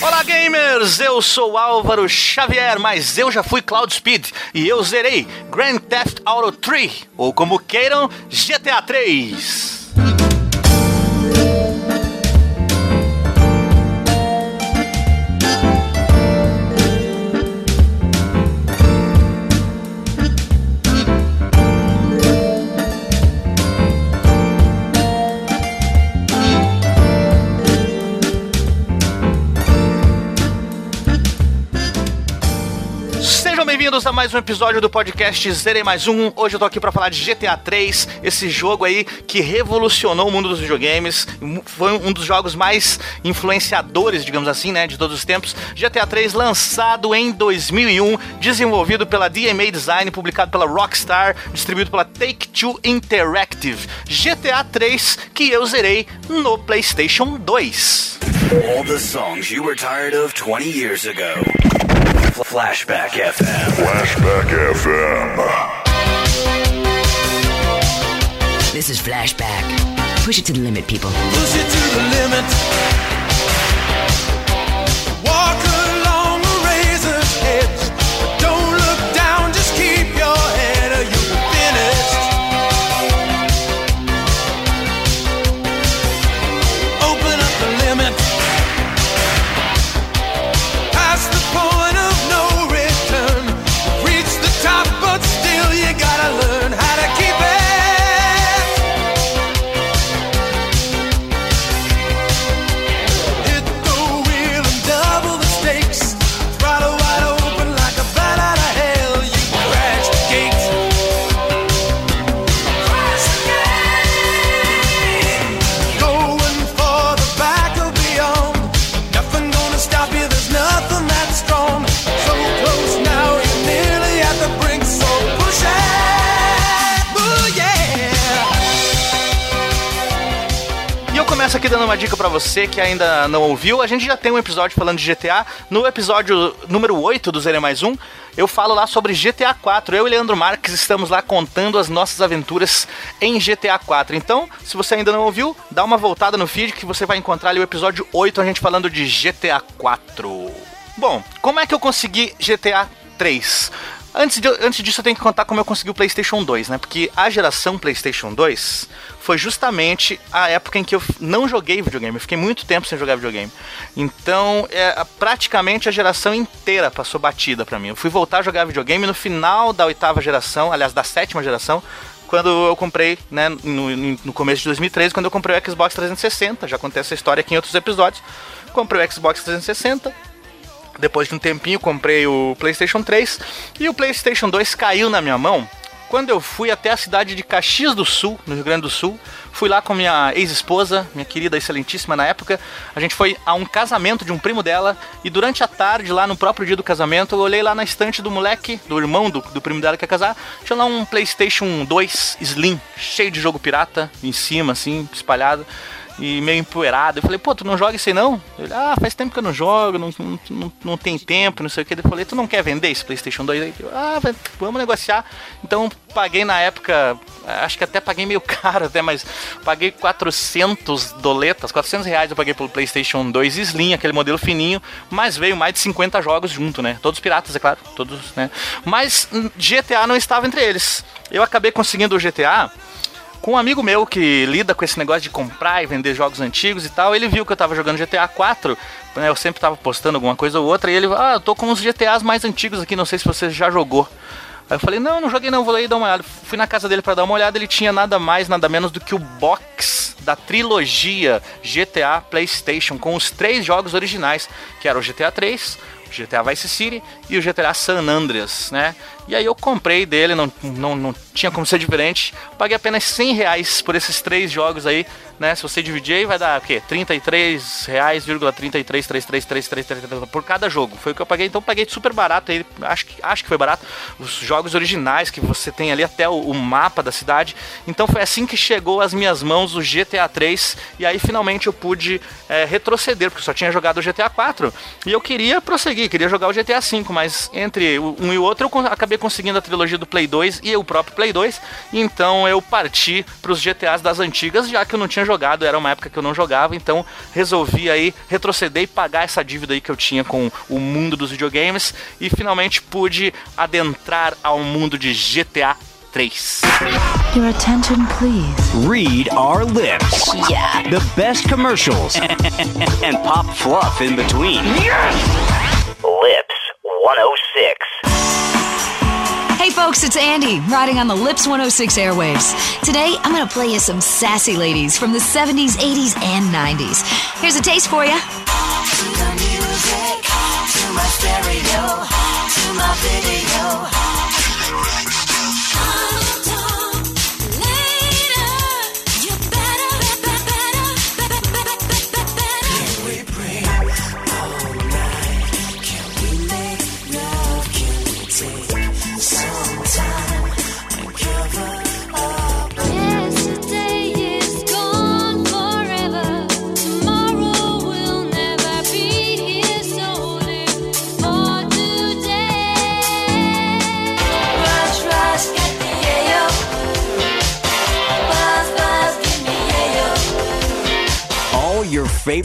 Olá gamers, eu sou Álvaro Xavier, mas eu já fui Cloud Speed e eu zerei Grand Theft Auto 3, ou como queiram, GTA 3. Bem-vindos a mais um episódio do podcast Zerei Mais Um. Hoje eu tô aqui para falar de GTA 3, esse jogo aí que revolucionou o mundo dos videogames. Foi um dos jogos mais influenciadores, digamos assim, né, de todos os tempos. GTA 3 lançado em 2001, desenvolvido pela DMA Design, publicado pela Rockstar, distribuído pela Take-Two Interactive. GTA 3 que eu zerei no PlayStation 2. All the songs you were tired of 20 years ago. Flashback FM. Flashback FM. This is Flashback. Push it to the limit, people. Push it to the limit. Que ainda não ouviu. A gente já tem um episódio falando de GTA. No episódio número 8 do Zero Mais Um, eu falo lá sobre GTA 4. Eu e Leandro Marques estamos lá contando as nossas aventuras em GTA 4. Então, se você ainda não ouviu, dá uma voltada no feed que você vai encontrar ali o episódio 8, a gente falando de GTA 4. Bom, como é que eu consegui GTA 3? Antes, de, antes disso, eu tenho que contar como eu consegui o PlayStation 2, né? Porque a geração PlayStation 2 foi justamente a época em que eu não joguei videogame. Eu fiquei muito tempo sem jogar videogame. Então, é, praticamente a geração inteira passou batida para mim. Eu fui voltar a jogar videogame no final da oitava geração, aliás, da sétima geração, quando eu comprei, né, no, no começo de 2013, quando eu comprei o Xbox 360. Já contei essa história aqui em outros episódios. Comprei o Xbox 360, depois de um tempinho comprei o PlayStation 3 e o PlayStation 2 caiu na minha mão quando eu fui até a cidade de Caxias do Sul, no Rio Grande do Sul, fui lá com minha ex-esposa, minha querida excelentíssima na época. A gente foi a um casamento de um primo dela e durante a tarde, lá no próprio dia do casamento, eu olhei lá na estante do moleque, do irmão do, do primo dela que ia casar, tinha lá um PlayStation 2 Slim, cheio de jogo pirata em cima, assim, espalhado. E meio empoeirado. Eu falei, pô, tu não joga isso aí não? Ele, ah, faz tempo que eu não jogo, não, não, não, tem tempo, não sei o que. Eu falei, tu não quer vender esse PlayStation 2 aí? Eu, ah, vamos negociar. Então paguei na época, acho que até paguei meio caro até, mas paguei 400 doletas, 400 reais eu paguei pelo PlayStation 2 Slim, aquele modelo fininho, mas veio mais de 50 jogos junto, né? Todos piratas, é claro, todos, né? Mas GTA não estava entre eles. Eu acabei conseguindo o GTA com um amigo meu que lida com esse negócio de comprar e vender jogos antigos e tal, ele viu que eu tava jogando GTA 4, né, eu sempre tava postando alguma coisa ou outra, e ele, ah, eu tô com os GTAs mais antigos aqui, não sei se você já jogou. Aí eu falei, não, não joguei não, vou e dar uma olhada. Fui na casa dele para dar uma olhada, ele tinha nada mais, nada menos do que o box da trilogia GTA PlayStation, com os três jogos originais, que era o GTA 3, o GTA Vice City e o GTA San Andreas, né? E aí eu comprei dele, não, não, não tinha como ser diferente. Paguei apenas 100 reais por esses três jogos aí, né? Se você dividir aí, vai dar o quê? 33 reais, 33, por cada jogo. Foi o que eu paguei, então paguei super barato aí. Acho que, acho que foi barato. Os jogos originais que você tem ali, até o, o mapa da cidade. Então foi assim que chegou às minhas mãos o GTA 3. E aí finalmente eu pude é, retroceder, porque só tinha jogado o GTA 4. E eu queria prosseguir, queria jogar o GTA 5, mas entre um e o outro eu acabei acabei conseguindo a trilogia do Play 2 e o próprio Play 2, então eu parti para os GTAs das antigas, já que eu não tinha jogado, era uma época que eu não jogava, então resolvi aí retroceder e pagar essa dívida aí que eu tinha com o mundo dos videogames e finalmente pude adentrar ao mundo de GTA 3. Your attention, please. Read our lips. Yeah. The best commercials and pop fluff in between. Lips 106. Hey folks, it's Andy, riding on the Lips 106 airwaves. Today, I'm gonna play you some sassy ladies from the 70s, 80s, and 90s. Here's a taste for you. To to my stereo, to my video.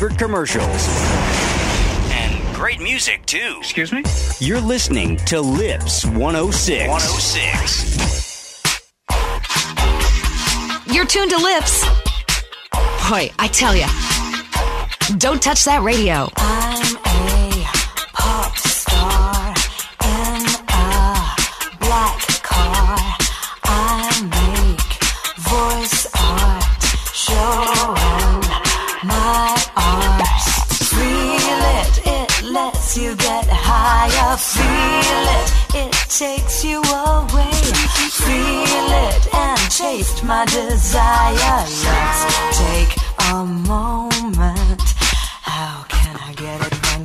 Favorite commercials. And great music, too. Excuse me? You're listening to Lips 106. 106. You're tuned to Lips. Boy, I tell you, don't touch that radio.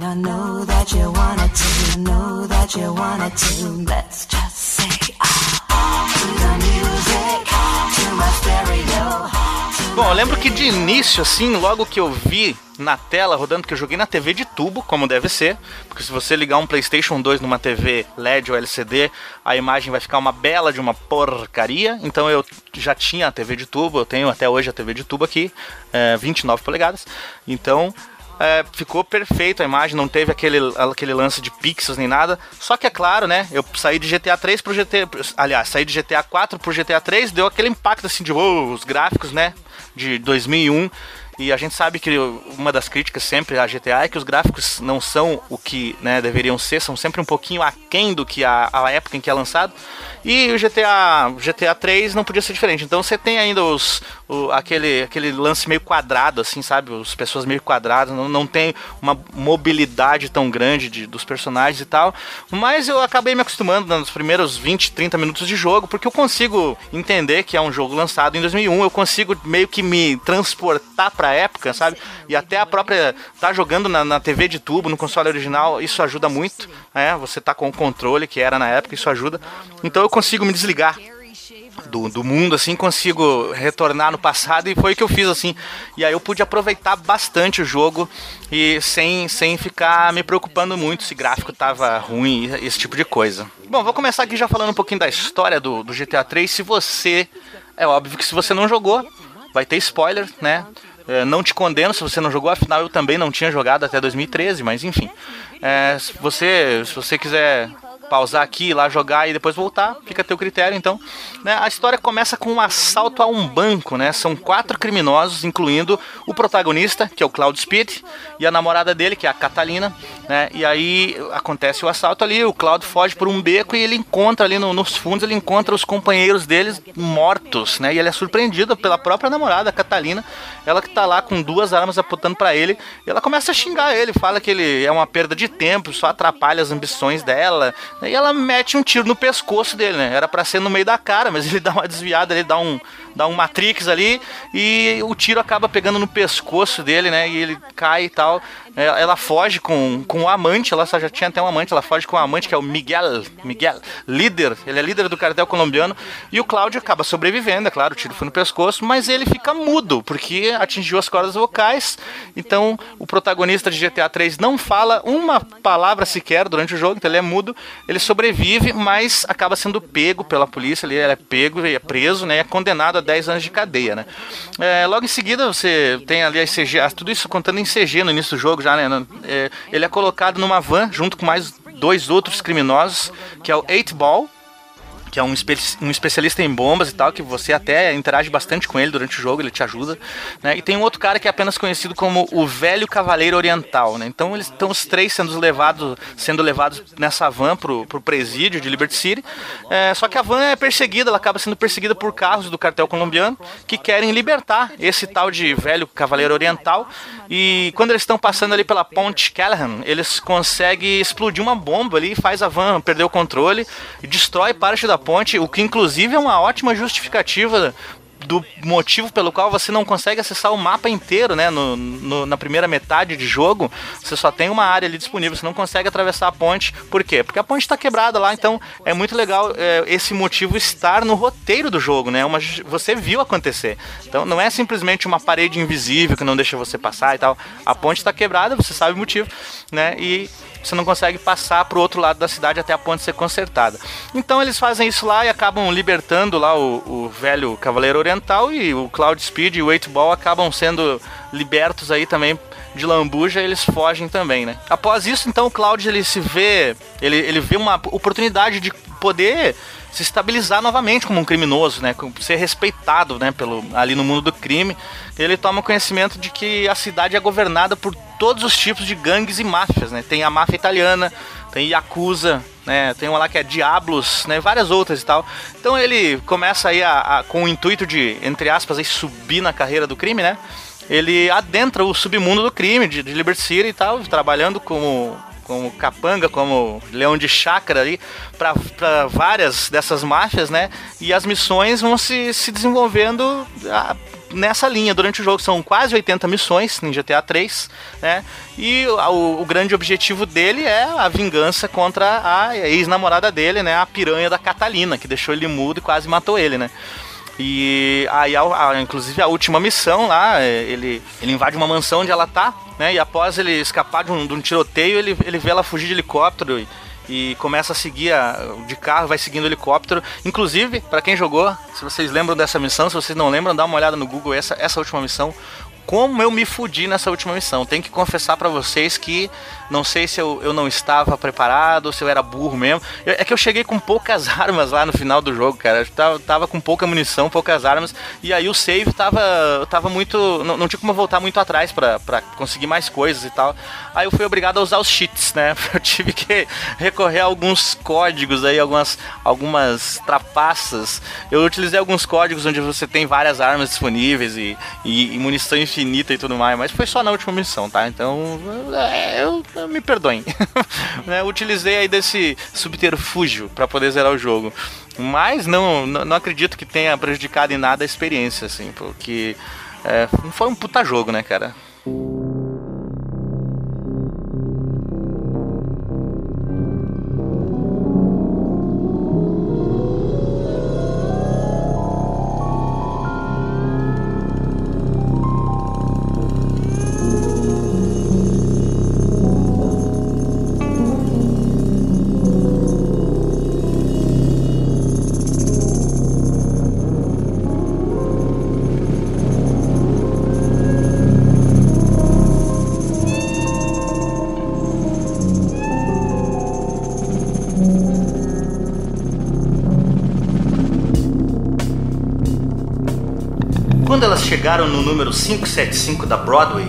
I know that you to? Know that you to. Let's just say ah. To the music, to my stereo. Bom, eu lembro que de início, assim, logo que eu vi na tela rodando, que eu joguei na TV de tubo, como deve ser, porque se você ligar um PlayStation 2 numa TV LED ou LCD, a imagem vai ficar uma bela de uma porcaria. Então eu já tinha a TV de tubo, eu tenho até hoje a TV de tubo aqui, é, 29 polegadas. Então é, ficou perfeito a imagem, não teve aquele, aquele lance de pixels nem nada. Só que é claro, né? Eu saí de GTA 3 pro GTA. Aliás, saí de GTA 4 pro GTA 3, deu aquele impacto assim de os gráficos, né? De 2001. E a gente sabe que uma das críticas sempre à GTA é que os gráficos não são o que né, deveriam ser, são sempre um pouquinho aquém do que a, a época em que é lançado. E o GTA, GTA 3 não podia ser diferente. Então você tem ainda os, o, aquele, aquele lance meio quadrado, assim, sabe? As pessoas meio quadradas, não, não tem uma mobilidade tão grande de, dos personagens e tal. Mas eu acabei me acostumando nos primeiros 20, 30 minutos de jogo, porque eu consigo entender que é um jogo lançado em 2001, eu consigo meio que me transportar pra época, sabe? E até a própria. tá jogando na, na TV de tubo, no console original, isso ajuda muito, né? Você tá com o controle que era na época, isso ajuda. Então eu consigo me desligar do, do mundo, assim, consigo retornar no passado e foi o que eu fiz, assim. E aí eu pude aproveitar bastante o jogo e sem, sem ficar me preocupando muito se gráfico tava ruim, esse tipo de coisa. Bom, vou começar aqui já falando um pouquinho da história do, do GTA 3. Se você. É óbvio que se você não jogou, vai ter spoiler, né? É, não te condeno se você não jogou, afinal eu também não tinha jogado até 2013, mas enfim. É, se, você, se você quiser pausar aqui, ir lá jogar e depois voltar, fica a teu critério, então. Né, a história começa com um assalto a um banco, né? São quatro criminosos, incluindo o protagonista, que é o Cloud Speed, e a namorada dele, que é a Catalina, né? E aí acontece o assalto ali, o Cloud foge por um beco e ele encontra ali no- nos fundos, ele encontra os companheiros deles mortos, né? E ele é surpreendido pela própria namorada, a Catalina, ela que tá lá com duas armas apontando pra ele, e ela começa a xingar ele, fala que ele é uma perda de tempo, só atrapalha as ambições dela, e ela mete um tiro no pescoço dele, né? Era pra ser no meio da cara, mas ele dá uma desviada, ele dá um dá um matrix ali e o tiro acaba pegando no pescoço dele, né? E ele cai e tal. É, Ela foge com, com o amante, ela já tinha até um amante, ela foge com o amante que é o Miguel, Miguel, líder, ele é líder do cartel colombiano, e o Cláudio acaba sobrevivendo, é claro, o tiro foi no pescoço, mas ele fica mudo, porque atingiu as cordas vocais, então o protagonista de GTA 3 não fala uma palavra sequer durante o jogo, então ele é mudo, ele sobrevive, mas acaba sendo pego pela polícia, ele é pego e é preso, né, é condenado a 10 anos de cadeia, né. É, logo em seguida você tem ali as CG, tudo isso contando em CG no início do jogo já, né, é, ele é colocado numa van junto com mais dois outros criminosos, que é o 8 Ball, que é um, espe um especialista em bombas e tal, que você até interage bastante com ele durante o jogo, ele te ajuda, né? E tem um outro cara que é apenas conhecido como o Velho Cavaleiro Oriental, né? Então eles estão os três sendo levados, sendo levados nessa van pro, pro presídio de Liberty City. É, só que a van é perseguida, ela acaba sendo perseguida por carros do cartel colombiano que querem libertar esse tal de Velho Cavaleiro Oriental. E quando eles estão passando ali pela ponte Callahan, eles conseguem explodir uma bomba ali, faz a van perder o controle e destrói parte da ponte, o que inclusive é uma ótima justificativa do motivo pelo qual você não consegue acessar o mapa inteiro, né? No, no- na primeira metade de jogo, você só tem uma área ali disponível, você não consegue atravessar a ponte. Por quê? Porque a ponte está quebrada lá, então é muito legal é, esse motivo estar no roteiro do jogo, né? Uma, ju- você viu acontecer. Então não é simplesmente uma parede invisível que não deixa você passar e tal. A ponte está quebrada, você sabe o motivo, né? E você não consegue passar pro outro lado da cidade até a ponte ser consertada. Então eles fazem isso lá e acabam libertando lá o, o velho Cavaleiro Oriental e o Cloud Speed e o 8 Ball acabam sendo libertos aí também de lambuja, eles fogem também, né? Após isso, então o Cloud ele se vê, ele, ele vê uma oportunidade de poder se estabilizar novamente como um criminoso, né? Ser respeitado, né? Pelo, ali no mundo do crime. Ele toma conhecimento de que a cidade é governada por todos os tipos de gangues e máfias, né? Tem a máfia italiana, tem Yakuza, né? Tem uma lá que é Diablos, né? Várias outras e tal. Então ele começa aí a, a- com o intuito de, entre aspas, aí, subir na carreira do crime, né? Ele adentra o submundo do crime de, de Liberty City e tal, trabalhando como como capanga, como leão de chácara ali, para várias dessas máfias, né? E as missões vão se, se desenvolvendo ah, nessa linha durante o jogo. São quase 80 missões em GTA 3, né? E o, o grande objetivo dele é a vingança contra a ex-namorada dele, né? A piranha da Catalina, que deixou ele mudo e quase matou ele, né? E aí, a- a- inclusive, a última missão lá, é, ele, ele invade uma mansão onde ela tá, né? E após ele escapar de um, de um tiroteio, ele, ele vê ela fugir de helicóptero e, e começa a seguir a- de carro, vai seguindo o helicóptero. Inclusive, pra quem jogou, se vocês lembram dessa missão, se vocês não lembram, dá uma olhada no Google essa, essa última missão. Como eu me fudi nessa última missão. Tenho que confessar pra vocês que não sei se eu, eu não estava preparado, se eu era burro mesmo. Eu- é que eu cheguei com poucas armas lá no final do jogo, cara. Eu tava, tava com pouca munição, poucas armas. E aí o save tava, tava muito. Não, não tinha como voltar muito atrás pra conseguir mais coisas e tal. Aí eu fui obrigado a usar os cheats, né? Eu tive que recorrer a alguns códigos aí, algumas, algumas trapaças. Eu utilizei alguns códigos onde você tem várias armas disponíveis e, e, e munição infinita e tudo mais, mas foi só na última missão, tá? Então, eu- me perdoem. né? Utilizei aí desse subterfúgio pra poder zerar o jogo. Mas não, não, não acredito que tenha prejudicado em nada a experiência, assim, porque é, foi um puta jogo, né, cara? Chegaram no número 575 da Broadway,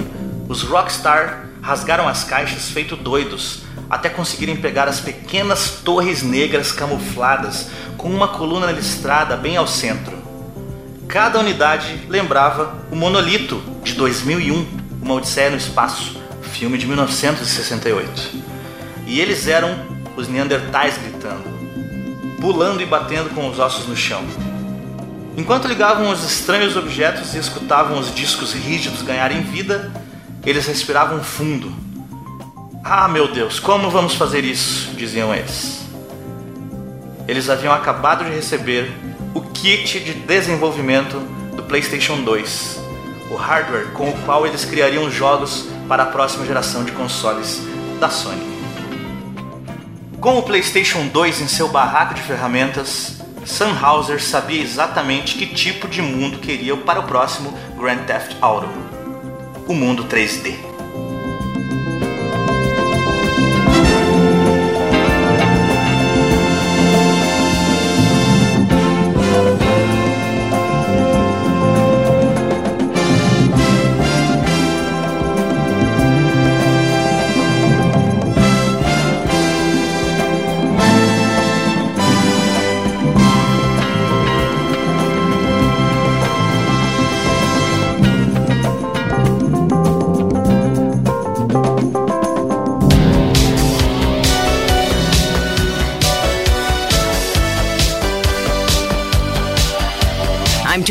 os Rockstar rasgaram as caixas feito doidos até conseguirem pegar as pequenas torres negras camufladas com uma coluna listrada bem ao centro. Cada unidade lembrava o Monolito de 2001, Uma Odisseia no Espaço, filme de 1968. E eles eram os Neandertais gritando, pulando e batendo com os ossos no chão. Enquanto ligavam os estranhos objetos e escutavam os discos rígidos ganharem vida, eles respiravam fundo. Ah, meu Deus, como vamos fazer isso? diziam eles. Eles haviam acabado de receber o kit de desenvolvimento do PlayStation 2, o hardware com o qual eles criariam jogos para a próxima geração de consoles da Sony. Com o PlayStation 2 em seu barraco de ferramentas, Sam Hauser sabia exatamente que tipo de mundo queria para o próximo Grand Theft Auto: o mundo 3D.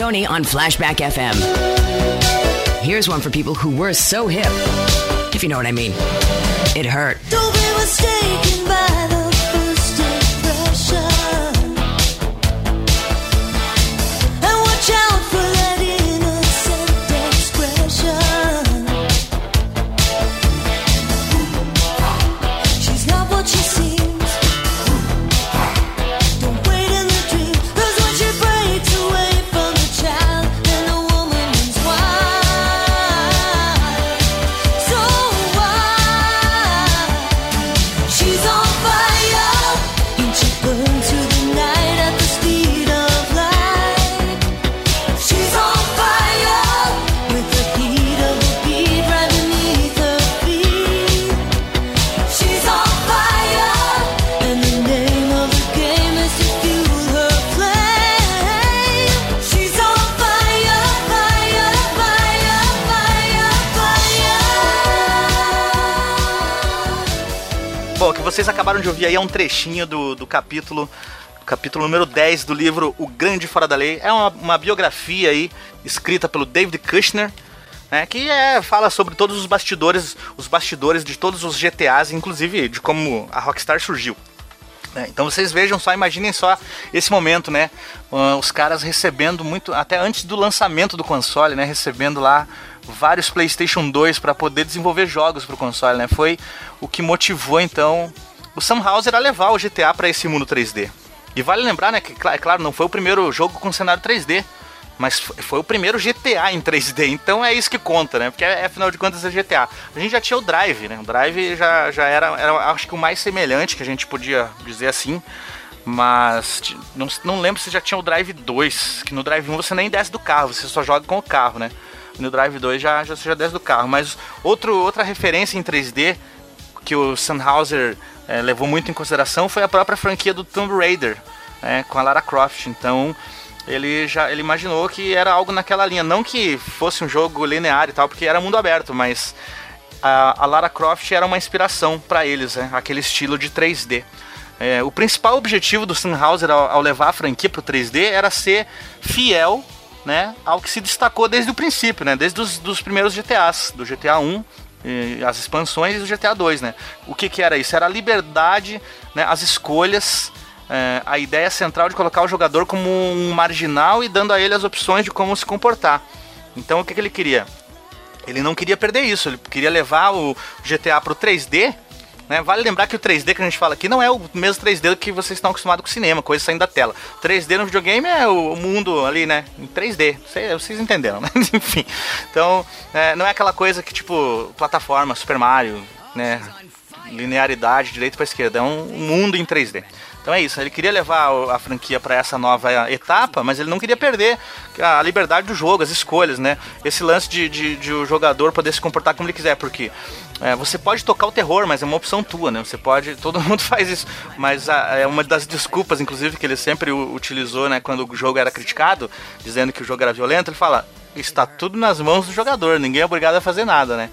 Tony on Flashback FM. Here's one for people who were so hip, if you know what I mean. It hurt. Acabaram de ouvir aí é um trechinho do, do capítulo capítulo número 10 do livro O Grande Fora da Lei. É uma, uma biografia aí escrita pelo David Kushner, né, que é, fala sobre todos os bastidores, os bastidores de todos os GTAs, inclusive de como a Rockstar surgiu. né. Então vocês vejam só, imaginem só esse momento, né? os caras recebendo muito, até antes do lançamento do console, né? Recebendo lá vários PlayStation 2 para poder desenvolver jogos para o console, né? Foi o que motivou então o Sam Hauser a levar o GTA para esse mundo 3D. E vale lembrar, né, que é claro, não foi o primeiro jogo com cenário 3D, mas foi o primeiro GTA em 3D, então é isso que conta, né? Porque é, afinal de contas é GTA. A gente já tinha o Drive, né? O Drive já, já era, era, acho que o mais semelhante que a gente podia dizer assim. Mas não, não lembro se já tinha o Drive 2, que no Drive 1 você nem desce do carro, você só joga com o carro, né? No Drive 2 já, já, você já desce do carro. Mas outro, outra referência em 3D que o Sennhauser eh, levou muito em consideração foi a própria franquia do Tomb Raider, né, com a Lara Croft. Então ele já ele imaginou que era algo naquela linha, não que fosse um jogo linear e tal, porque era mundo aberto, mas a, a Lara Croft era uma inspiração para eles, né, aquele estilo de 3D. É, o principal objetivo do Sennhauser ao, ao levar a franquia para o 3D era ser fiel né, ao que se destacou desde o princípio, né, desde os dos primeiros GTAs, do GTA 1 e as expansões e do GTA 2, né? O que, que era isso? Era a liberdade, né, as escolhas, é, a ideia central de colocar o jogador como um marginal e dando a ele as opções de como se comportar. Então o que, que ele queria? Ele não queria perder isso, ele queria levar o GTA pro 3D. Né? Vale lembrar que o 3D que a gente fala aqui não é o mesmo 3D que vocês estão acostumados com o cinema, coisa saindo da tela. 3D no videogame é o mundo ali, né? Em 3D. Vocês, entenderam, né? Enfim. Então, é, não é aquela coisa que, tipo, plataforma, Super Mario, né? Linearidade, direita para esquerda. É um mundo em 3D. Então é isso, ele queria levar a franquia para essa nova etapa, mas ele não queria perder a liberdade do jogo, as escolhas, né? Esse lance de, de, de o jogador poder se comportar como ele quiser, porque é, você pode tocar o terror, mas é uma opção tua, né? Você pode, todo mundo faz isso, mas a- é uma das desculpas, inclusive, que ele sempre utilizou, né? Quando o jogo era criticado, dizendo que o jogo era violento, ele fala, está tudo nas mãos do jogador, ninguém é obrigado a fazer nada, né?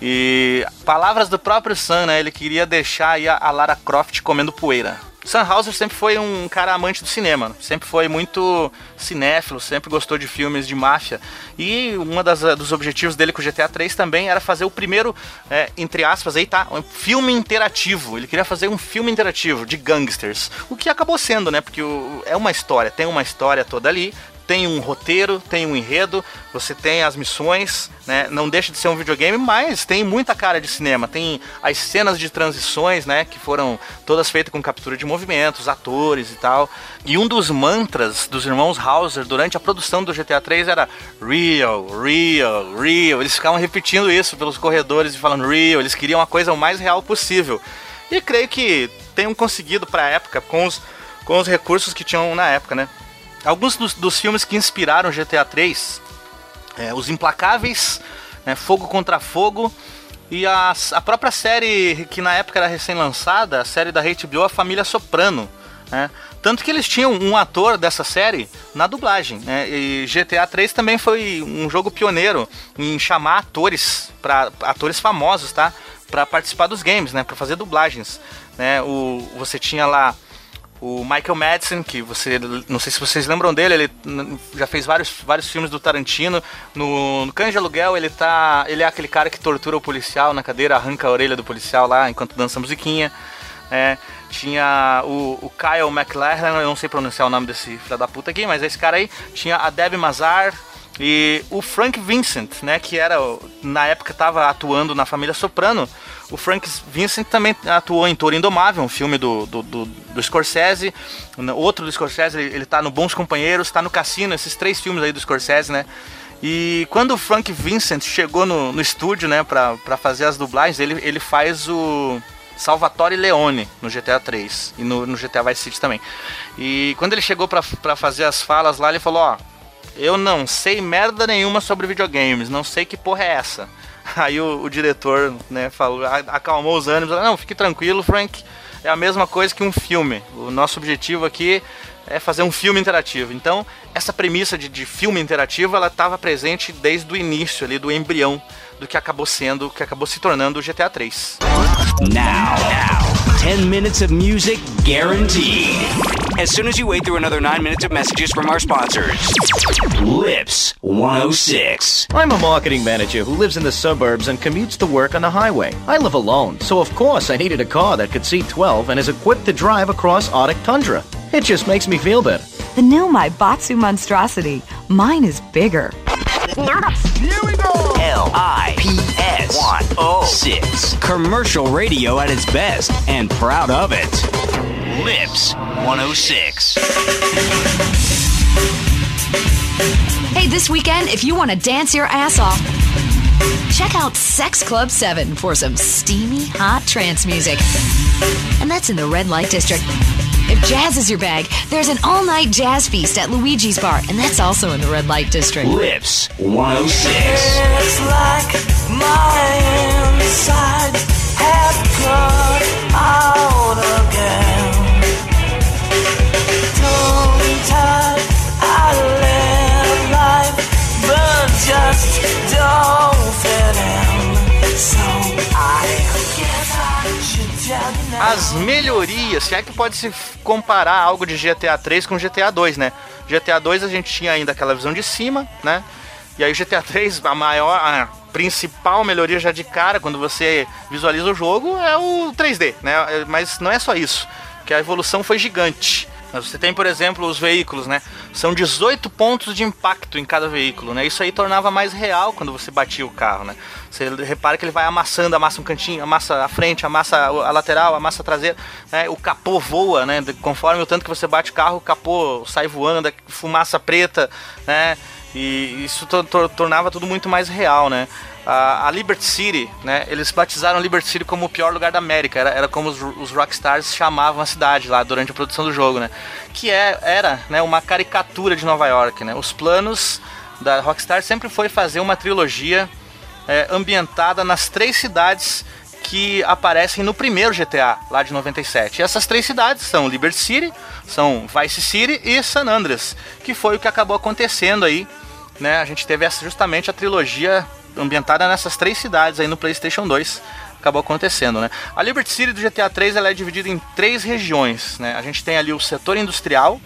E palavras do próprio Sam, né? Ele queria deixar aí a Lara Croft comendo poeira. Sam Hauser sempre foi um cara amante do cinema, sempre foi muito cinéfilo, sempre gostou de filmes de máfia. E um dos objetivos dele com o GTA 3 também era fazer o primeiro, é, entre aspas, aí tá, um filme interativo. Ele queria fazer um filme interativo de gangsters. O que acabou sendo, né? Porque o- é uma história, tem uma história toda ali, tem um roteiro, tem um enredo, você tem as missões, né? Não deixa de ser um videogame, mas tem muita cara de cinema. Tem as cenas de transições, né? Que foram todas feitas com captura de movimentos, atores e tal. E um dos mantras dos irmãos Hauser durante a produção do GTA 3 era Real, Real, Real. Eles ficavam repetindo isso pelos corredores e falando Real. Eles queriam a coisa o mais real possível. E creio que tenham conseguido para a época com os, com os recursos que tinham na época, né? Alguns dos, dos filmes que inspiraram GTA 3, é, Os Implacáveis, né, Fogo contra Fogo e a, a própria série que na época era recém-lançada, a série da HBO, A Família Soprano. né? Tanto que eles tinham um ator dessa série na dublagem. Né? E GTA 3 também foi um jogo pioneiro em chamar atores, para atores famosos, tá? Para participar dos games, né? Para fazer dublagens. Né? O, você tinha lá o Michael Madsen, que você não sei se vocês lembram dele, ele já fez vários, vários filmes do Tarantino. No, no Cães de Aluguel, ele tá, ele é aquele cara que tortura o policial na cadeira, arranca a orelha do policial lá enquanto dança musiquinha. É, tinha o, o Kyle McLaren, eu não sei pronunciar o nome desse filho da puta aqui, mas esse cara aí. Tinha a Debbie Mazar e o Frank Vincent, né, que era na época estava atuando na família Soprano. O Frank Vincent também atuou em Toro Indomável, um filme do, do, do, do Scorsese. Outro do Scorsese, ele, ele tá no Bons Companheiros, tá no Cassino, esses três filmes aí do Scorsese, né? E quando o Frank Vincent chegou no, no estúdio, né, pra fazer as dublagens, ele, ele faz o Salvatore Leone no GTA 3 e no, no GTA Vice City também. E quando ele chegou pra fazer as falas lá, ele falou: Ó, eu não sei merda nenhuma sobre videogames, não sei que porra é essa. Aí o, o diretor, né, falou, acalmou os ânimos, não, fique tranquilo, Frank, é a mesma coisa que um filme. O nosso objetivo aqui é fazer um filme interativo. Então, essa premissa de, de filme interativo, ela estava presente desde o início ali, do embrião do que acabou sendo, que acabou se tornando o GTA 3. Now, now, 10 minutes of music guaranteed. As soon as you wait through another 9 minutes of messages from our sponsors. Lips 106. I'm a marketing manager who lives in the suburbs and commutes to work on the highway. I live alone, so of course I needed a car that could seat 12 and is equipped to drive across Arctic tundra. It just makes me feel better. The new My Batsu monstrosity. Mine is bigger. Here we go. L I P S 106. Commercial radio at its best and proud of it. Lips 106. Hey, this weekend, if you want to dance your ass off, check out Sex Club 7 for some steamy, hot trance music. And that's in the red light district. If jazz is your bag, there's an all night jazz feast at Luigi's Bar, and that's also in the red light district. Lips 106. It's like my insides have cut out again. Tongue-tied, I live life, but just As melhorias, se é que pode se comparar algo de GTA 3 com GTA 2, né? GTA 2 a gente tinha ainda aquela visão de cima, né? E aí GTA 3, a maior, a principal melhoria já de cara, quando você visualiza o jogo, é o 3D, né? É, Mas não é só isso, que a evolução foi gigante. Mas Você tem, por exemplo, os veículos, né? São 18 pontos de impacto em cada veículo, né? Isso aí tornava mais real quando você batia o carro, né? Você repara que ele vai amassando, amassa um cantinho, amassa a frente, amassa a lateral, amassa a traseira, né? O capô voa, né? Conforme o tanto que você bate o carro, o capô sai voando, é fumaça preta, né? E isso to- to- tornava tudo muito mais real, né? A, Liberty City, né? Eles batizaram Liberty City como o pior lugar da América. Era, era como os, os Rockstars chamavam a cidade lá durante a produção do jogo, né? Que é, era né, uma caricatura de Nova York, né? Os planos da Rockstar sempre foi fazer uma trilogia é, ambientada nas três cidades que aparecem no primeiro GTA, lá de 97. E essas três cidades são Liberty City, são Vice City e San Andreas, que foi o que acabou acontecendo aí, né? A gente teve essa, justamente a trilogia ambientada nessas três cidades aí no PlayStation 2. Acabou acontecendo, né? A Liberty City do GTA 3 ela é dividida em três regiões, né? A gente tem ali o setor industrial,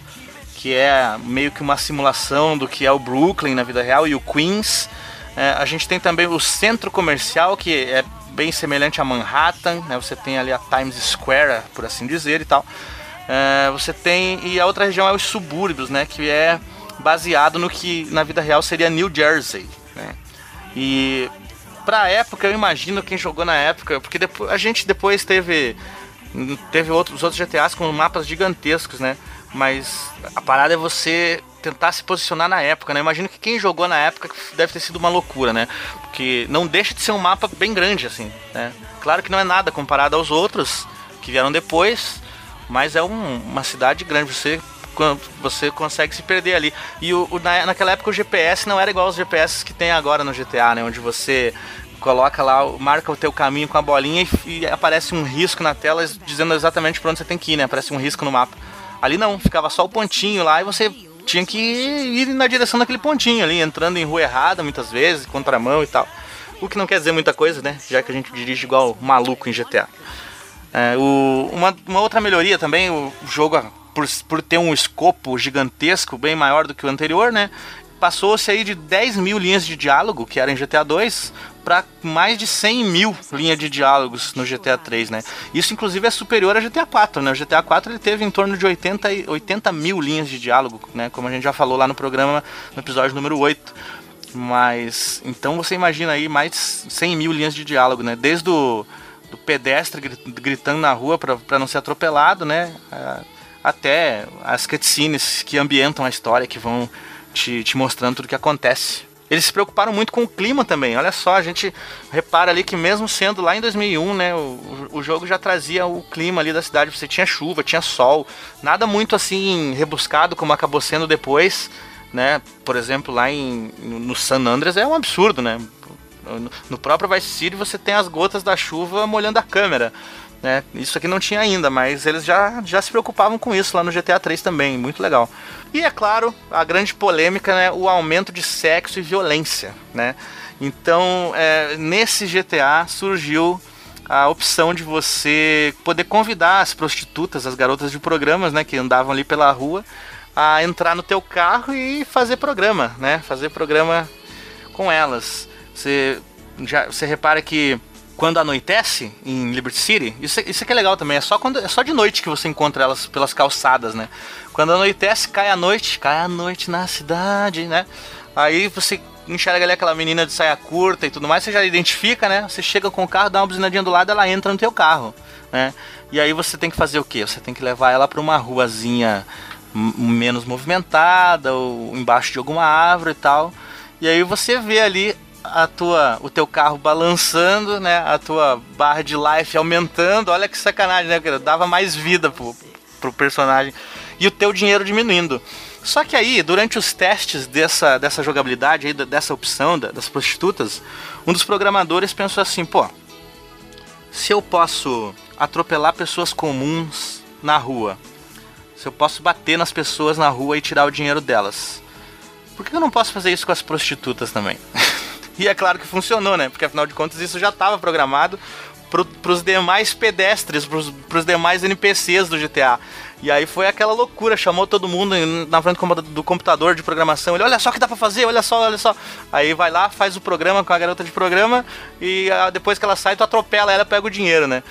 que é meio que uma simulação do que é o Brooklyn na vida real, e o Queens. É, a gente tem também o centro comercial, que é bem semelhante a Manhattan, né? Você tem ali a Times Square, por assim dizer, e tal. É, você tem e a outra região é os subúrbios, né? Que é baseado no que na vida real seria New Jersey, né? E pra época, eu imagino quem jogou na época, porque depois, a gente depois teve teve outros outros GTAs com mapas gigantescos, né? Mas a parada é você tentar se posicionar na época, né? Imagino que quem jogou na época deve ter sido uma loucura, né? Porque não deixa de ser um mapa bem grande, assim, né? Claro que não é nada comparado aos outros que vieram depois, mas é um- uma cidade grande. Você quan- você consegue se perder ali. E o, o- na, naquela época o GPS não era igual aos GPS que tem agora no GTA, né? Onde você coloca lá, marca o teu caminho com a bolinha e, e aparece um risco na tela dizendo exatamente pra onde você tem que ir, né? Aparece um risco no mapa. Ali não, ficava só o pontinho lá e você tinha que ir na direção daquele pontinho ali, entrando em rua errada muitas vezes, contramão e tal. O que não quer dizer muita coisa, né? Já que a gente dirige igual maluco em GTA. É, o- uma, uma outra melhoria também, o jogo, por, por ter um escopo gigantesco, bem maior do que o anterior, né? Passou-se aí de 10 mil linhas de diálogo, que era em GTA 2, para mais de 100 mil linhas de diálogos no GTA 3, né? Isso, inclusive, é superior a GTA 4, né? O GTA 4 ele teve em torno de 80, e- 80 mil linhas de diálogo, né? Como a gente já falou lá no programa, no episódio número 8. Mas, então você imagina aí mais de 100 mil linhas de diálogo, né? Desde o do pedestre gri- gritando na rua para não ser atropelado, né? Até as cutscenes que ambientam a história, que vão te, te mostrando tudo o que acontece. Eles se preocuparam muito com o clima também. Olha só, a gente repara ali que mesmo sendo lá em 2001, né, o, o jogo já trazia o clima ali da cidade. Você tinha chuva, tinha sol, nada muito assim rebuscado como acabou sendo depois, né? Por exemplo, lá em no San Andreas é um absurdo, né? No próprio Vice City você tem as gotas da chuva molhando a câmera. Né? Isso aqui não tinha ainda, mas eles já, já se preocupavam com isso lá no GTA 3 também, muito legal. E é claro, a grande polêmica, né, o aumento de sexo e violência, né? Então, é, nesse GTA surgiu a opção de você poder convidar as prostitutas, as garotas de programas, né, que andavam ali pela rua, a entrar no teu carro e fazer programa, né? Fazer programa com elas. Você já você repara que quando anoitece em Liberty City, isso, isso aqui é legal também, é só, quando, é só de noite que você encontra elas pelas calçadas, né? Quando anoitece, cai a noite, cai a noite na cidade, né? Aí você enxerga ali aquela menina de saia curta e tudo mais, você já identifica, né? Você chega com o carro, dá uma buzinadinha do lado, ela entra no teu carro, né? E aí você tem que fazer o quê? Você tem que levar ela para uma ruazinha menos movimentada ou embaixo de alguma árvore e tal. E aí você vê ali a tua, o teu carro balançando, né? A tua barra de life aumentando. Olha que sacanagem, né? cara? Dava mais vida pro, pro personagem. E o teu dinheiro diminuindo. Só que aí, durante os testes dessa, dessa jogabilidade, aí, dessa opção da- das prostitutas, um dos programadores pensou assim, pô, se eu posso atropelar pessoas comuns na rua, se eu posso bater nas pessoas na rua e tirar o dinheiro delas, por que eu não posso fazer isso com as prostitutas também? e é claro que funcionou, né? Porque afinal de contas isso já estava programado para os demais pedestres, para os demais NPCs do GTA. E aí foi aquela loucura, chamou todo mundo na frente do compu- do computador de programação. Ele, olha só o que dá pra fazer, olha só, olha só. Aí vai lá, faz o programa com a garota de programa e ah, depois que ela sai, tu atropela ela, pega o dinheiro, né?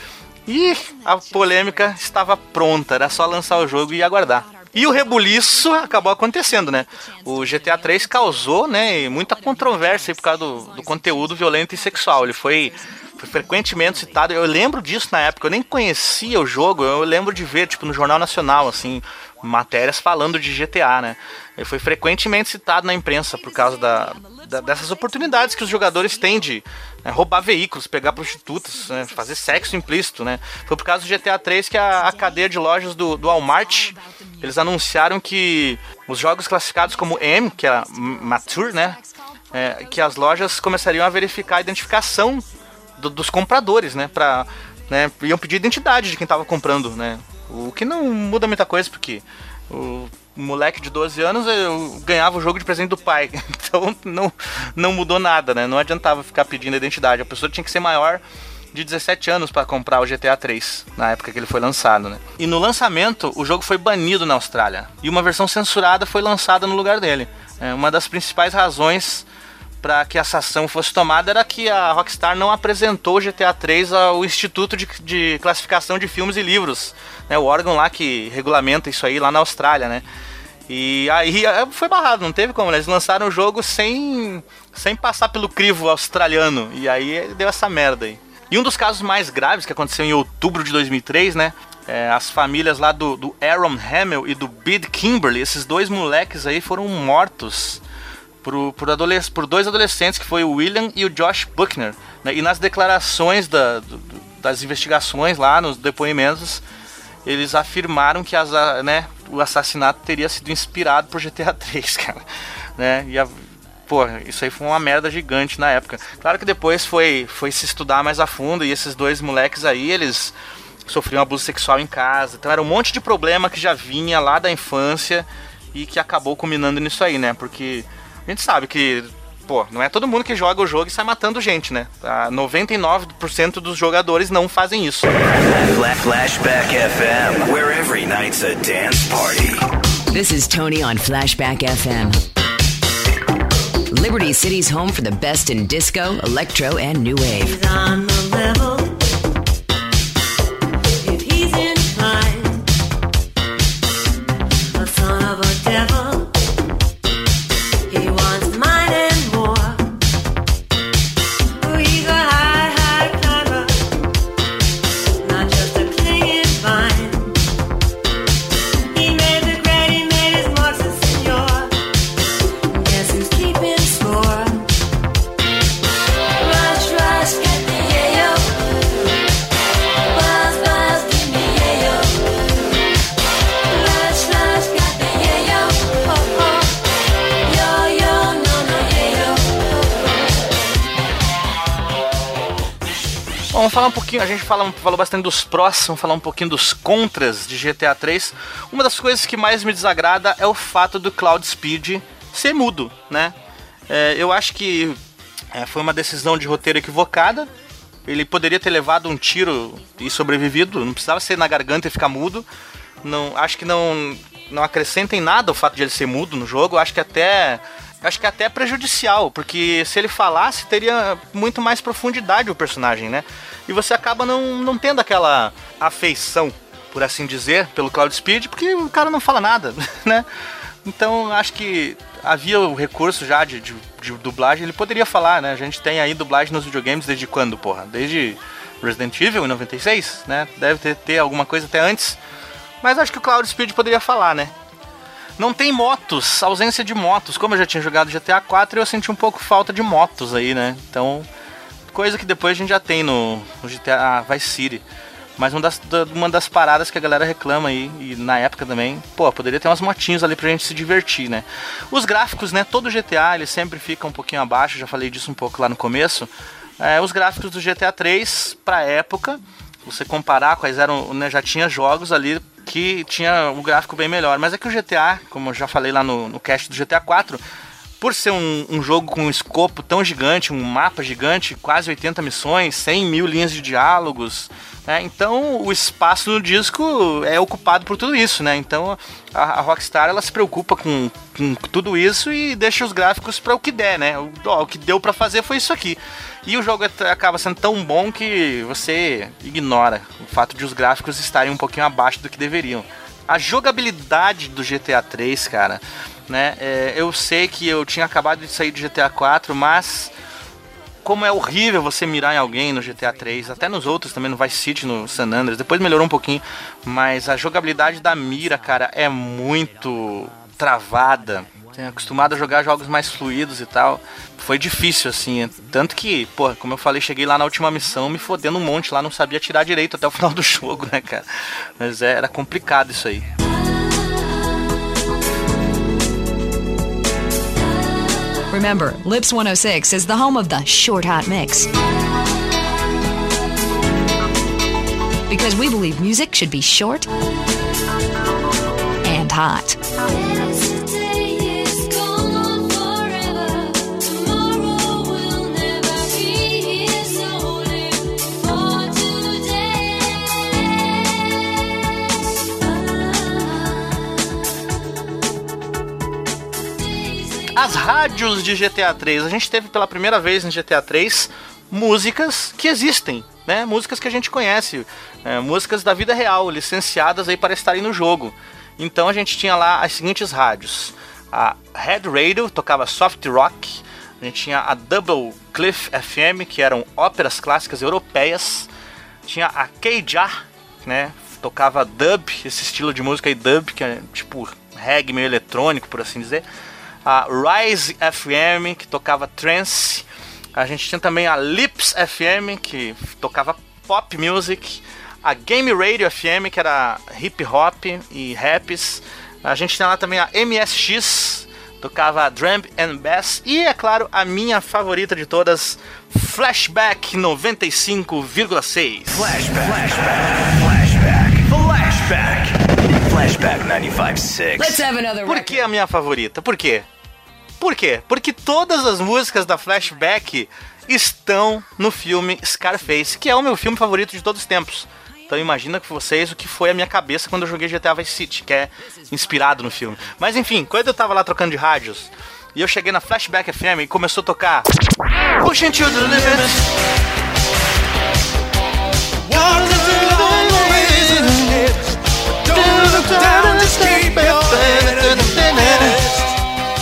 E a polêmica estava pronta, era só lançar o jogo e aguardar. E o rebuliço acabou acontecendo, né? O GTA 3 causou, né, muita controvérsia por causa do, do conteúdo violento e sexual. Ele foi, foi frequentemente citado. Eu lembro disso na época, eu nem conhecia o jogo, eu lembro de ver, tipo, no Jornal Nacional, assim, matérias falando de GTA, né? Ele foi frequentemente citado na imprensa por causa da, da- dessas oportunidades que os jogadores têm de né, roubar veículos, pegar prostitutas, né, fazer sexo implícito, né? Foi por causa do GTA 3 que a, a cadeia de lojas do, do Walmart eles anunciaram que os jogos classificados como M, que é mature, né? é, que as lojas começariam a verificar a identificação do- dos compradores, né? Pra, né? Iam pedir identidade de quem tava comprando, né? O que não muda muita coisa, porque o moleque de 12 anos eu ganhava o jogo de presente do pai. Então não, não mudou nada, né? Não adiantava ficar pedindo identidade. A pessoa tinha que ser maior de 17 anos para comprar o GTA 3, na época que ele foi lançado, né? E no lançamento, o jogo foi banido na Austrália. E uma versão censurada foi lançada no lugar dele. É, uma das principais razões para que essa ação fosse tomada era que a Rockstar não apresentou o GTA 3 ao Instituto de, de Classificação de Filmes e Livros, né, o órgão lá que regulamenta isso aí lá na Austrália, né? E aí eh, foi barrado, não teve como, eles lançaram o jogo sem, sem passar pelo crivo australiano, e aí deu essa merda aí. E um dos casos mais graves que aconteceu em outubro de 2003, né? é, as famílias lá do, do Aaron Hamill e do Bid Kimberly, esses dois moleques aí foram mortos por, por, adoles- por dois adolescentes, que foi o William e o Josh Buckner. né? E nas declarações da- do- das investigações lá, nos depoimentos, eles afirmaram que as, né, o assassinato teria sido inspirado por GTA 3, cara. Né? E a, pô, isso aí foi uma merda gigante na época. Claro que depois foi, foi se estudar mais a fundo e esses dois moleques aí, eles sofriam abuso sexual em casa. Então era um monte de problema que já vinha lá da infância e que acabou culminando nisso aí, né? Porque a gente sabe que, pô, não é todo mundo que joga o jogo e sai matando gente, né? Ah, 99% dos jogadores não fazem isso. Fla- Flashback FM, where every night's a dance party. This is Tony on Flashback FM. Liberty City's home for the best in disco, electro, and new wave. Fala, falou bastante dos prós, vamos falar um pouquinho dos contras de GTA 3. Uma das coisas que mais me desagrada é o fato do Cloud Speed ser mudo, né? É, eu acho que é, foi uma decisão de roteiro equivocada. Ele poderia ter levado um tiro e sobrevivido, não precisava ser na garganta e ficar mudo. Não, acho que não, não acrescenta em nada o fato de ele ser mudo no jogo. Acho que até acho que até é prejudicial, porque se ele falasse teria muito mais profundidade o personagem, né? E você acaba não, não tendo aquela afeição, por assim dizer, pelo Cloud Speed, porque o cara não fala nada, né? Então acho que havia o recurso já de, de, de dublagem, ele poderia falar, né? A gente tem aí dublagem nos videogames desde quando, porra? Desde Resident Evil em 96, né? Deve ter, ter alguma coisa até antes. Mas acho que o Cloud Speed poderia falar, né? Não tem motos, ausência de motos. Como eu já tinha jogado GTA 4, eu senti um pouco falta de motos aí, né? Então, coisa que depois a gente já tem no, no GTA Vice City. Mas uma das, da- uma das paradas que a galera reclama aí, e na época também, pô, poderia ter umas motinhas ali pra gente se divertir, né? Os gráficos, né? Todo GTA ele sempre fica um pouquinho abaixo, já falei disso um pouco lá no começo. É, os gráficos do GTA 3, pra época, você comparar quais eram, né, já tinha jogos ali que tinha um gráfico bem melhor. Mas é que o GTA, como eu já falei lá no, no cast do GTA 4, por ser um, um jogo com um escopo tão gigante, um mapa gigante, quase 80 missões, 100 mil linhas de diálogos, né? então o espaço no disco é ocupado por tudo isso, né? Então a, a Rockstar ela se preocupa com, com tudo isso e deixa os gráficos para o que der, né? O, ó, o que deu para fazer foi isso aqui. E o jogo at- acaba sendo tão bom que você ignora o fato de os gráficos estarem um pouquinho abaixo do que deveriam. A jogabilidade do GTA 3, cara, né? é, eu sei que eu tinha acabado de sair do GTA 4, mas como é horrível você mirar em alguém no GTA 3, até nos outros também, no Vice City, no San Andreas. Depois melhorou um pouquinho, mas a jogabilidade da mira, cara, é muito travada. Tenho acostumado a jogar jogos mais fluidos e tal. Foi difícil, assim. Tanto que, pô, como eu falei, cheguei lá na última missão me fodendo um monte lá, não sabia tirar direito até o final do jogo, né, cara? Mas é, era complicado isso aí. Remember, Lips 106 is the home of the short hot mix. Because we believe music should be short and hot. As rádios de GTA 3. A gente teve pela primeira vez em GTA 3 músicas que existem, né? Músicas que a gente conhece, é, músicas da vida real, licenciadas aí para estarem no jogo. Então a gente tinha lá as seguintes rádios: a Red Radio tocava soft rock, a gente tinha a Double Cliff FM que eram óperas clássicas europeias, tinha a Keijar, né? Tocava dub, esse estilo de música aí dub que é tipo reggae meio eletrônico, por assim dizer a Rise FM, que tocava trance. A gente tinha também a Lips FM, que tocava pop music. A Game Radio FM, que era hip hop e raps. A gente tinha lá também a MSX, tocava drum and bass. E, é claro, a minha favorita de todas, Flashback 95,6. Flashback, flashback. Flashback 95.6. Let's have another Por que a minha favorita? Por quê? Por quê? Porque todas as músicas da Flashback estão no filme Scarface, que é o meu filme favorito de todos os tempos. Então imagina que vocês o que foi a minha cabeça quando eu joguei GTA Vice City, que é inspirado no filme. Mas enfim, quando eu tava lá trocando de rádios, e eu cheguei na Flashback FM e começou a tocar Pushing to the limit.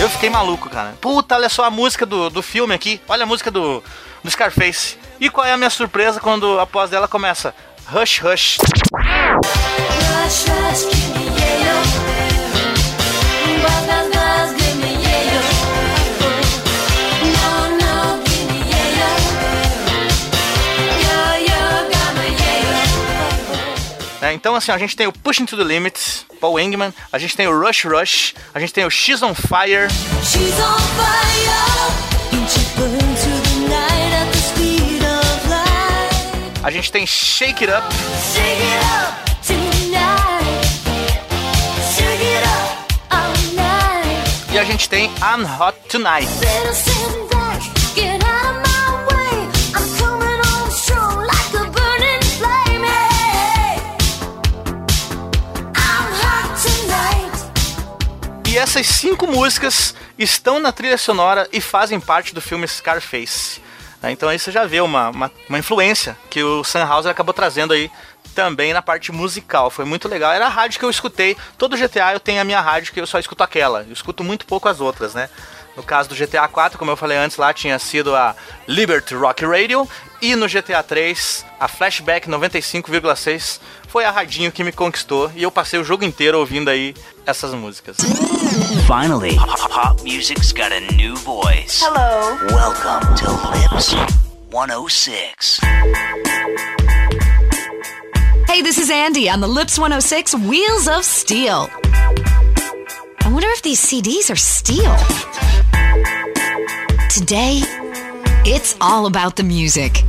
Eu fiquei maluco, cara. Puta, olha só a música do, do filme aqui. Olha a música do, do Scarface. E qual é a minha surpresa quando após dela começa Hush Hush. É, então, assim, a gente tem o Pushing to the Limit, Paul Engman, a gente tem o Rush Rush, a gente tem o She's on Fire, She's on fire, a gente tem Shake It Up, Shake it up e a gente tem I'm Hot Tonight. Essas cinco músicas estão na trilha sonora e fazem parte do filme Scarface. né? Então aí você já vê uma, uma, uma influência que o Sunhauser acabou trazendo aí também na parte musical. Foi muito legal. Era a rádio que eu escutei. Todo GTA eu tenho a minha rádio que eu só escuto aquela. Eu escuto muito pouco as outras, né? No caso do GTA 4, como eu falei antes, lá tinha sido a Liberty Rock Radio. E no GTA 3, a Flashback 95,6 foi a radinho que me conquistou. E eu passei o jogo inteiro ouvindo aí essas músicas. Finally, Pop, pop music's got a new voice. Hello. Welcome to Lips 106. Hey, this is Andy on the Lips 106 Wheels of Steel. I wonder if these CDs are steel. Today, it's all about the music.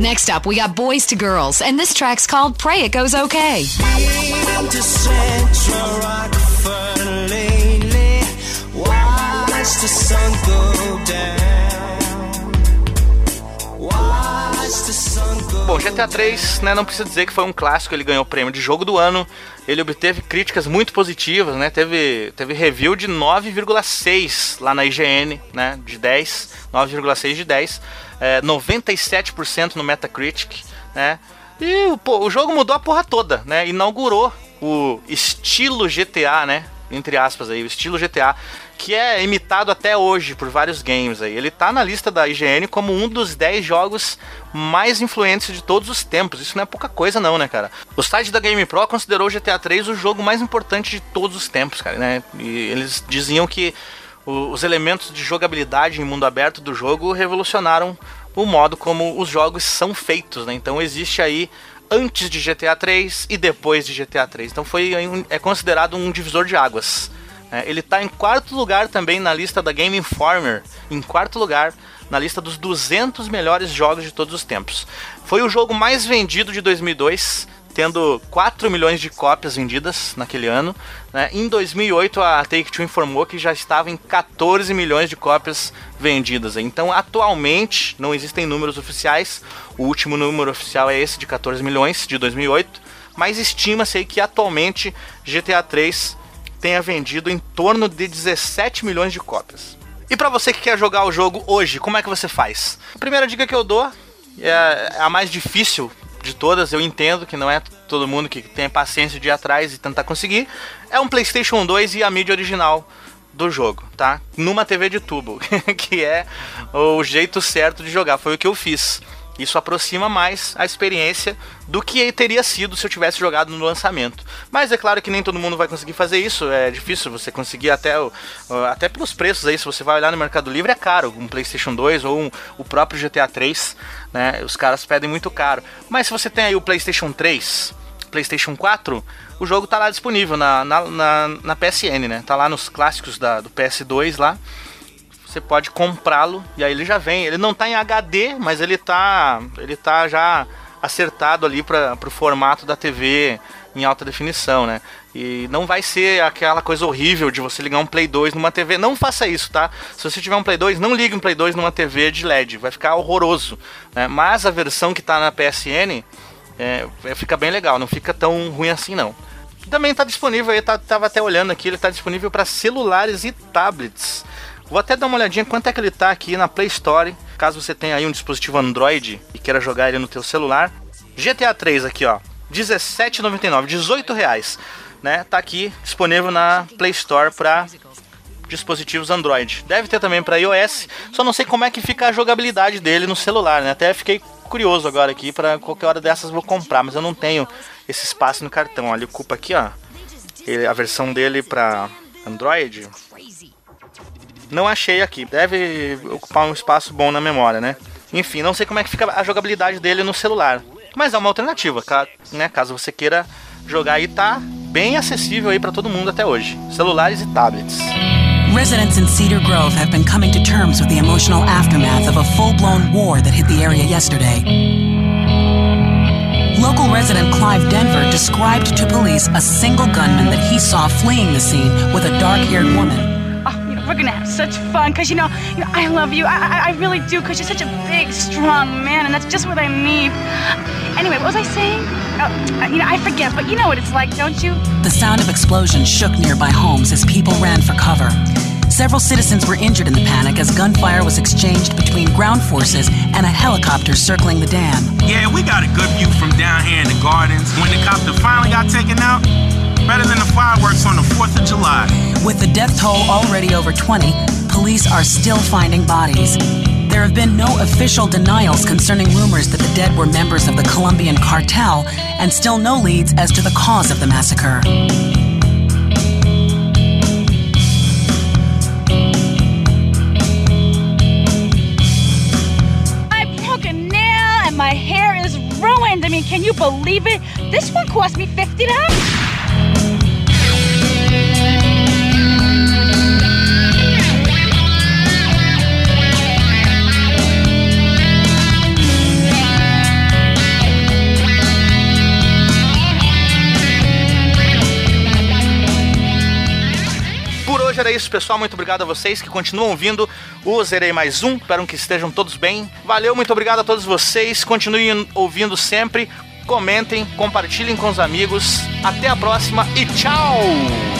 Next up, we got Boys to Girls, and this track's called Pray It Goes Okay. Bom, GTA 3, né, não precisa dizer que foi um clássico, ele ganhou o prêmio de jogo do ano, ele obteve críticas muito positivas, né, teve, teve review de 9,6 lá na IGN, né, de 10, 9,6 de 10, é, 97% no Metacritic, né, e pô, o jogo mudou a porra toda, né, inaugurou o estilo GTA, né, entre aspas aí, o estilo GTA, que é imitado até hoje por vários games aí. Ele tá na lista da IGN como um dos 10 jogos mais influentes de todos os tempos. Isso não é pouca coisa não, né, cara? O site da GamePro considerou o GTA 3 o jogo mais importante de todos os tempos, cara, né? E eles diziam que os elementos de jogabilidade em mundo aberto do jogo revolucionaram o modo como os jogos são feitos, né? Então existe aí antes de GTA 3 e depois de GTA 3. Então foi é considerado um divisor de águas. Né? ele está em quarto lugar também na lista da Game Informer, em quarto lugar na lista dos 200 melhores jogos de todos os tempos. Foi o jogo mais vendido de 2002, tendo 4 milhões de cópias vendidas naquele ano. né? Em 2008, a Take-Two informou que já estava em 14 milhões de cópias vendidas. Então, atualmente, não existem números oficiais. O último número oficial é esse de 14 milhões, de 2008. Mas estima-se que atualmente GTA 3 tenha vendido em torno de 17 milhões de cópias. E para você que quer jogar o jogo hoje, como é que você faz? A primeira dica que eu dou é a mais difícil de todas, eu entendo que não é todo mundo que tem paciência de ir atrás e tentar conseguir. É um PlayStation 2 e a mídia original do jogo, tá? Numa TV de tubo, que é o jeito certo de jogar, foi o que eu fiz. Isso aproxima mais a experiência do que teria sido se eu tivesse jogado no lançamento. Mas é claro que nem todo mundo vai conseguir fazer isso. É difícil você conseguir até, o, até pelos preços aí. Se você vai olhar no Mercado Livre é caro. Um PlayStation 2 ou um, o próprio GTA 3, né? Os caras pedem muito caro. Mas se você tem aí o PlayStation 3, PlayStation 4, o jogo tá lá disponível na, na, na, na PSN, né? Tá lá nos clássicos da, do PS2 lá você pode comprá-lo e aí ele já vem. Ele não tá em HD, mas ele tá, ele tá já acertado ali para o formato da TV em alta definição, né? E não vai ser aquela coisa horrível de você ligar um Play 2 numa TV. Não faça isso, tá? Se você tiver um Play 2, não ligue um Play 2 numa TV de LED, vai ficar horroroso. Né? Mas a versão que tá na PSN é, fica bem legal, não fica tão ruim assim não. Também está disponível, eu tava até olhando aqui, ele está disponível para celulares e tablets. Vou até dar uma olhadinha quanto é que ele tá aqui na Play Store, caso você tenha aí um dispositivo Android e queira jogar ele no teu celular. GTA 3 aqui, ó, 17,99, 18 reais, né? Tá aqui disponível na Play Store para dispositivos Android. Deve ter também para iOS, só não sei como é que fica a jogabilidade dele no celular, né? Até fiquei curioso agora aqui para qualquer hora dessas vou comprar, mas eu não tenho esse espaço no cartão. Olha, ocupa aqui, ó, ele, a versão dele para Android. Não achei aqui. Deve ocupar um espaço bom na memória, né? Enfim, não sei como é que fica a jogabilidade dele no celular. Mas é uma alternativa, né? Caso você queira jogar aí, tá bem acessível aí para todo mundo até hoje. Celulares e tablets. Residents in Cedar Grove have been coming to terms with the emotional aftermath of a full-blown war that hit the area yesterday. Local resident Clive Denver described to police a single gunman that he saw fleeing the scene with a dark-haired woman. We're gonna have such fun because you know, you know I love you. I, I, I really do because you're such a big, strong man, and that's just what I need. Anyway, what was I saying? Oh, uh, you know, I forget, but you know what it's like, don't you? The sound of explosions shook nearby homes as people ran for cover. Several citizens were injured in the panic as gunfire was exchanged between ground forces and a helicopter circling the dam. Yeah, we got a good view from down here in the gardens. When the copter finally got taken out, better than the fireworks on the 4th of July. With the death toll already over 20, police are still finding bodies. There have been no official denials concerning rumors that the dead were members of the Colombian cartel, and still no leads as to the cause of the massacre. my hair is ruined. I mean, can you believe it? This one cost me $50. Era isso, pessoal. Muito obrigado a vocês que continuam ouvindo o Zerei Mais Um. Espero que estejam todos bem. Valeu, muito obrigado a todos vocês. Continuem ouvindo sempre. Comentem, compartilhem com os amigos. Até a próxima e tchau!